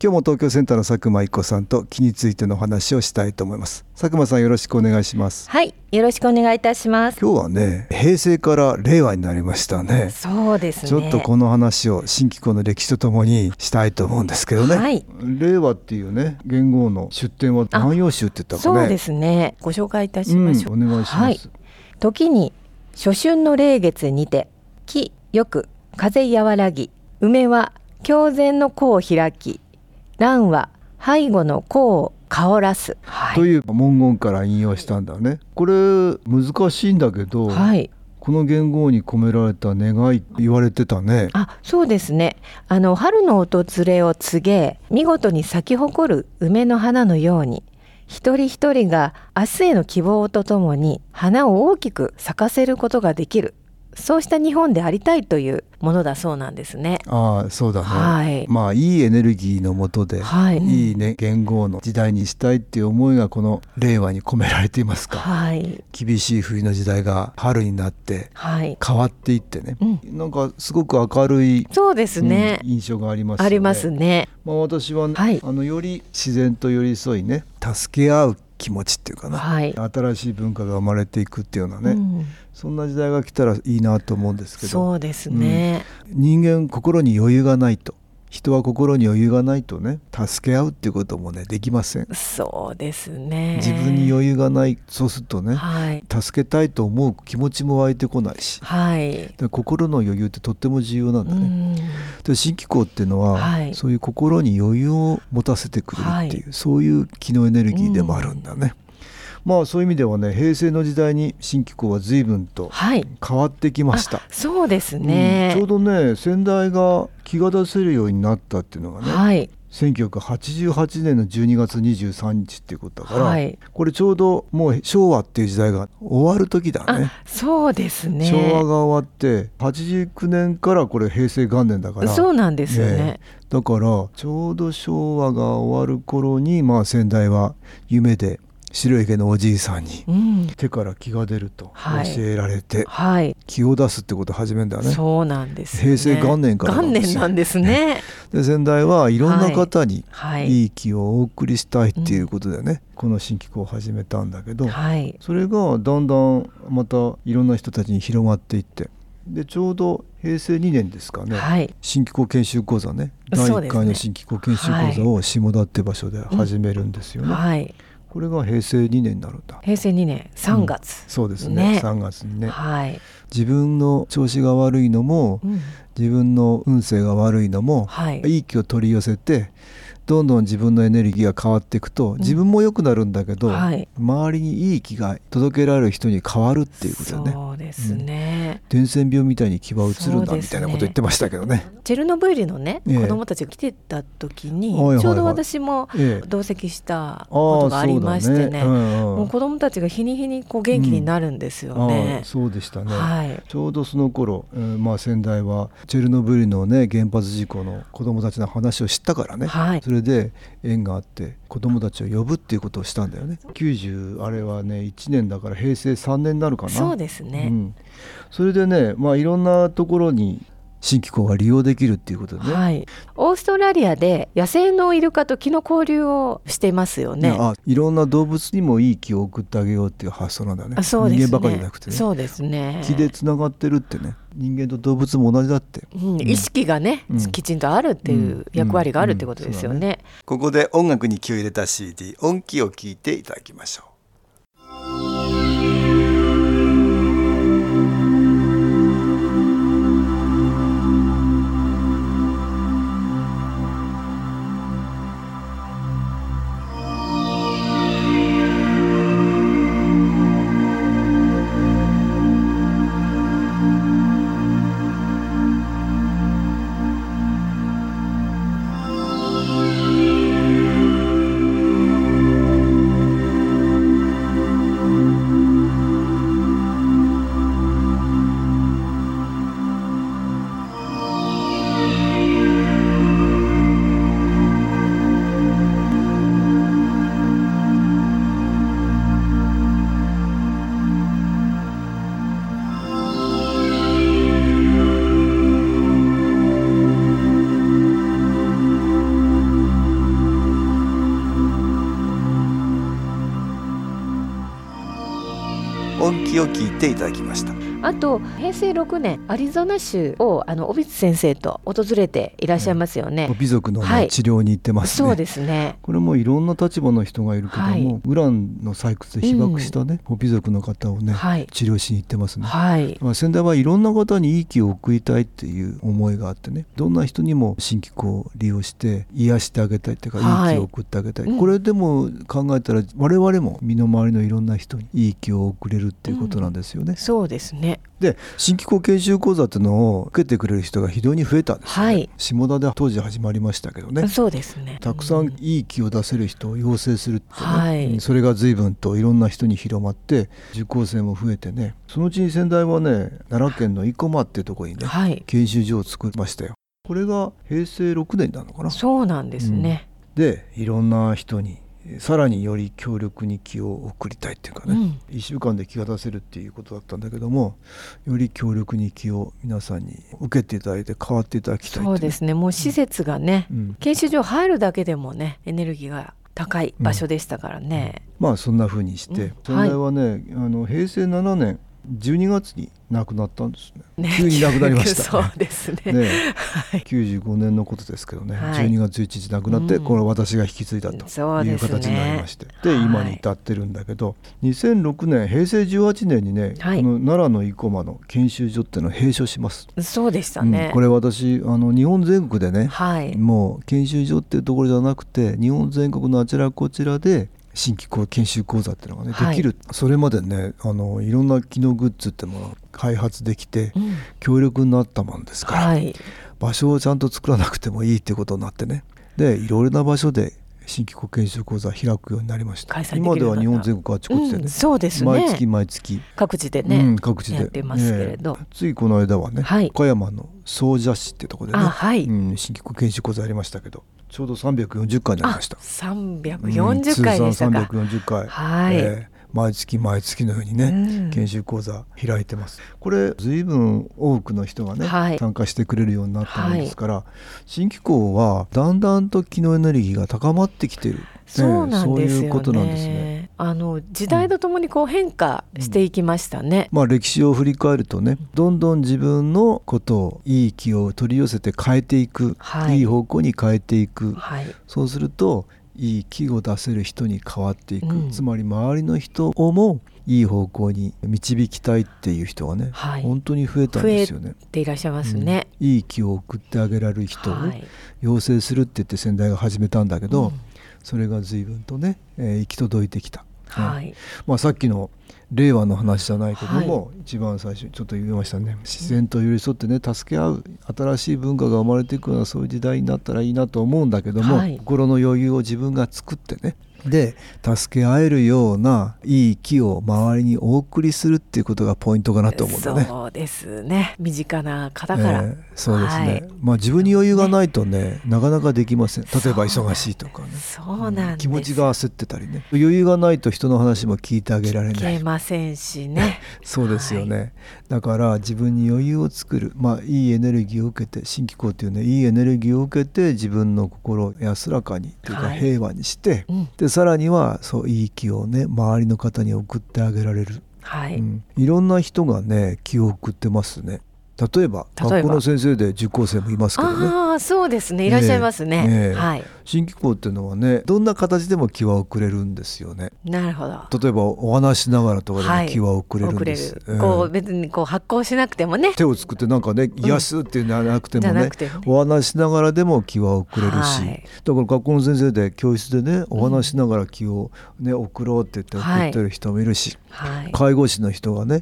今日も東京センターの佐久間一子さんと気についての話をしたいと思います。佐久間さんよろしくお願いします。はいよろしくお願いいたします。今日はね平成から令和になりましたね。そうですね。ちょっとこの話を新機構の歴史とともにしたいと思うんですけどね、はい、令和っていうね元号の出典は何葉集って言ったかね。そうですね。ご紹介いたしましょう、うん、お願いします、はい、時に初春の霊月にて木よく風和らぎ梅は狂前の子を開き蘭は背後の子を香らす、はい、という文言から引用したんだね。これ難しいんだけど、はい、この元号に込められた願い言われてたね。あそうですね。あの春の訪れを告げ見事に咲き誇る梅の花のように一人一人が明日への希望とともに花を大きく咲かせることができるそうした日本でありたいというものだそうなんですね。ああそうだね、はい、まあいいエネルギーのもとで、はい、いいね元号の時代にしたいっていう思いがこの令和に込められていますか、はい、厳しい冬の時代が春になって変わっていってね、うん、なんかすごく明るいそうですね、うん、印象があります、ね、ありますね。まあ私は、ね、はい、あのより自然と寄り添いね助け合う気持ちっていうかな、はい、新しい文化が生まれていくっていうようなね、うん、そんな時代が来たらいいなと思うんですけど。そうですね、うん、人間心に余裕がないと。人は心に余裕がないとね助け合うっていうこともねできません。そうですね。自分に余裕がないそうするとね、はい、助けたいと思う気持ちも湧いてこないし、はい、心の余裕ってとっても重要なんだね。で新機構っていうのは、はい、そういう心に余裕を持たせてくれるっていう、はい、そういう気のエネルギーでもあるんだね、うんまあそういう意味ではね平成の時代に新機構は随分と変わってきました、はい、そうですね、うん、ちょうどね先代が気が出せるようになったっていうのがね、はい、1988年の12月23日っていうことだから、はい、これちょうどもう昭和っていう時代が終わる時だね。そうですね。昭和が終わって89年からこれ平成元年だから。そうなんですよね、ね、だからちょうど昭和が終わる頃にまあ先代は夢で白い毛のおじいさんに、手から気が出ると教えられて、はい、気を出すってことを始めるんだね。そうなんです、ね、平成元年から元年なんですね。で先代はいろんな方にい。い。気をお送りしたいっていうことでね、はいはい、この新機構を始めたんだけど、はい、それがだんだんまたいろんな人たちに広がっていってでちょうど平成2年ですかね、はい、新機構研修講座ね。第1回の新機構研修講座を下田って場所で始めるんですよね。はいこれが平成2年になるんだ。平成2年3月、うん、そうですね。ね。3月にね、はい、自分の調子が悪いのも、うん、自分の運勢が悪いのも、はい、いい気を取り寄せてどんどん自分のエネルギーが変わっていくと自分も良くなるんだけど、うんはい、周りにいい気が届けられる人に変わるっていうことだね。そうですね、伝染病みたいに気は移るんだみたいなこと言ってましたけどね。チェルノブイリのね、えー、子供たちが来てた時に、ちょうど私も同席したことがありましてね,、もう子供たちが日に日にこう元気になるんですよね。うん、そうでしたね、はい、ちょうどその頃、えー、まあ先代はチェルノブイリのね原発事故の子供たちの話を知ったからね、はい、それれで縁があって子供たちを呼ぶっていうことをしたんだよね。90あれはね1年だから平成3年になるかな。そうですね、うん、それでねまあいろんなところに新機構が利用できるっていうことでね、はい、オーストラリアで野生のイルカと木の交流をしていますよね。あいろんな動物にもいい気を送ってあげようっていう発想なんだね。あそうですね。人間ばかりじゃなくてね。そうですね。気でつながってるってね。人間と動物も同じだって、うん、意識がね、うん、きちんとあるっていう役割があるってことですよね。ね、ここで音楽に気を入れた CD 音気を聞いていただきましょうきを聞いていただきました。あと平成6年アリゾナ州をあの尾光先生と訪れていらっしゃいますよね。美族の、ねはい、治療に行ってます、ね、そうですね。これもいろんな立場の人がいるけども、はい、ウランの採掘で被爆したね、うん、美族の方をね、はい、治療しに行ってますね。はい。まあ先代はいろんな方にいい気を送りたいっていう思いがあってね、どんな人にも新機構を利用して癒してあげたいっていうか、いい気を送ってあげたい。これでも考えたら我々も身の回りのいろんな人にいい気を送れるっていうことなんですよね。うん、そうですね。で新機構研修講座っていうのを受けてくれる人が非常に増えたんです、ね、はい、下田で当時始まりましたけどね。そうですね。たくさんいい気を出せる人を養成するってね、はい、それが随分といろんな人に広まって受講生も増えてね。そのうちに先代はね奈良県の生駒っていうところにね、はい、研修所を作りましたよ。これが平成6年なのかな。そうなんですね、うん、でいろんな人にさらにより強力に気を送りたいっていうかね、うん、1週間で気が出せるっていうことだったんだけどもより強力に気を皆さんに受けていただいて変わっていただきたいそうですね。もう施設がね、うん、研修所入るだけでもねエネルギーが高い場所でしたからね、うん、まあそんなふうにして、うん、はね、はい、あの平成7年12月に亡くなったんですね。ね。急に亡くなりました、ね、そうですね。ね、はい、95年のことですけどね、はい、12月11日亡くなって、うん、これ私が引き継いだという形になりまして、で、ね、今に至ってるんだけど、2006年平成18年にね、はい、この奈良の生駒の研修所っていうのを閉所します。そうでしたね。うん、これ私あの日本全国でね、はい、もう研修所っていうところじゃなくて日本全国のあちらこちらで新規研修講座っていうのがね、できる。それまでねあのいろんな機能グッズってものを開発できて、強力になったもんですから、はい、場所をちゃんと作らなくてもいいっていうことになってね。でいろいろな場所で新規国研修講座開くようになりました。今では日本全国あちこちでねうん、そうですね。毎月毎月。各地でね、うん、各地で。やってますけれど、ね、ついこの間はね、はい、岡山の総社市っていうところでね、はい、うん、新規国研修講座やりましたけどちょうど340回になりました。340回でしたか、うん、340回。はい、えー毎月毎月のようにね、うん、研修講座開いてます。これ随分多くの人がね、はい、参加してくれるようになったものですから、はい、新機構はだんだんと気のエネルギーが高まってきているそうなんですよね。あの時代とともにこう変化していきましたね。うん、まあ歴史を振り返るとね、どんどん自分のことをいい気を取り寄せて変えていく、はい、いい方向に変えていく。はい、そうするといい気を出せる人に変わっていく、うん、つまり周りの人をもいい方向に導きたいっていう人がね、はい、本当に増えたんですよね。ていらっしゃいますね、うん、いい気を送ってあげられる人を養成するって言って先代が始めたんだけど、うん、それが随分とね、えー、行き届いてきた。はい、まあ、さっきの令和の話じゃないけども、はい、一番最初ちょっと言いましたね。自然と寄り添ってね助け合う新しい文化が生まれていくようなそういう時代になったらいいなと思うんだけども、はい、心の余裕を自分が作ってねで助け合えるようないい木を周りにお送りするっていうことがポイントかなと思うんだね。そうですね。身近な方から、えー、そうですね、はい、まあ自分に余裕がないとね、ね、なかなかできません。例えば忙しいとかね。そうなん、うん、気持ちが焦ってたりね。余裕がないと人の話も聞いてあげられない。聞けませんしね。そうですよね、はい、だから自分に余裕を作る。まあいいエネルギーを受けて新機構っていうねいいエネルギーを受けて自分の心を安らかにというか平和にして、はいうん、でさらにはそういい気をね周りの方に送ってあげられる、はい。うん、いろんな人がね気を送ってますね。例えば学校の先生で受講生もいますけどね。ああそうですね。いらっしゃいますね、ねねはい新機構っていうのはねどんな形でも気は遅れるんですよね。なるほど。例えばお話しながらとかでも気は遅れるんです、はい、こう別にこう発行しなくてもね。手を作ってなんかね癒すっていうんじゃなくてもね,、お話しながらでも気は遅れるし、はい、だから学校の先生で教室でねお話しながら気をね送ろうって言って送ってる人もいるし、はい、介護士の人がね。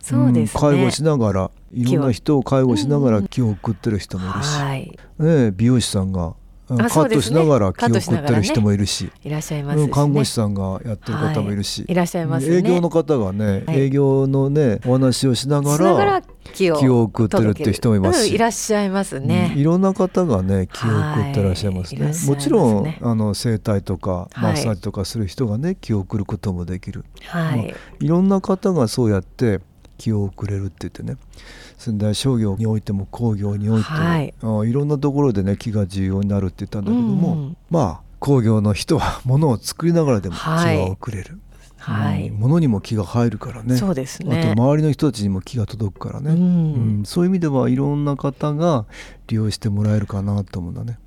そうです、ね、介護しながらいろんな人を介護しながら気を送ってる人もいるし、はい。ね、美容師さんがカットしながら気を送ってる人もいるし、いらっしゃいます、看護師さんがやってる方もいるし、い。らっしゃいます、営業の方がね、営業のねお話をしながら気を送ってるっていう人もいますし、いらっしゃいますね、いろんな方がね気を送ってらっしゃいますね。もちろんあの整体とかマッサージとかする人がね気を送ることもできる。はい、いろんな方がそうやって気を送れるって言ってね。仙台商業においても工業においても、はい、いろんなところでね木が重要になるって言ったんだけども、うん、まあ工業の人はものを作りながらでも気は遅れる。はい、物にも気が入るからね。そうですね。あと周りの人たちにも気が届くからね、うん、うん、そういう意味ではいろんな方が利用してもらえるかなと思うんだね。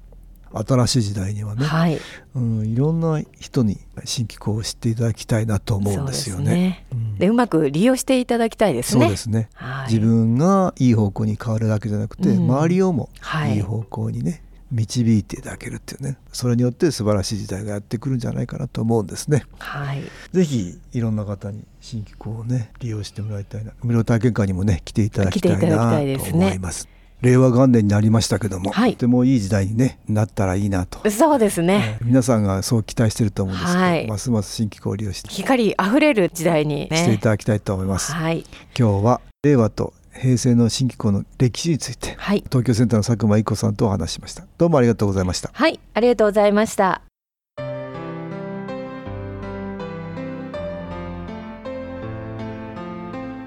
新しい時代にはね、はい、うん、いろんな人に新機構を知っていただきたいなと思うんですよね。で、ね。うん、うまく利用していただきたいですね。そうですね、はい、自分がいい方向に変わるだけじゃなくて、うん、周りをもいい方向にね、導いていただけるっていうねそれによって素晴らしい時代がやってくるんじゃないかなと思うんですね。はい、ぜひいろんな方に新機構をね利用してもらいたいな無料体験会にもね来ていただきたいなと思います。令和元年になりましたけども、はい、とてもいい時代に、ね、なったらいいなと。そうですね、えー、皆さんがそう期待してると思うんですけど、はい、ますます新機構を利用して光あふれる時代に、ね、していただきたいと思います、はい、今日は令和と平成の新機構の歴史について、はい、東京センターの佐久間一子さんとお話しました。どうもありがとうございました。はい。ありがとうございました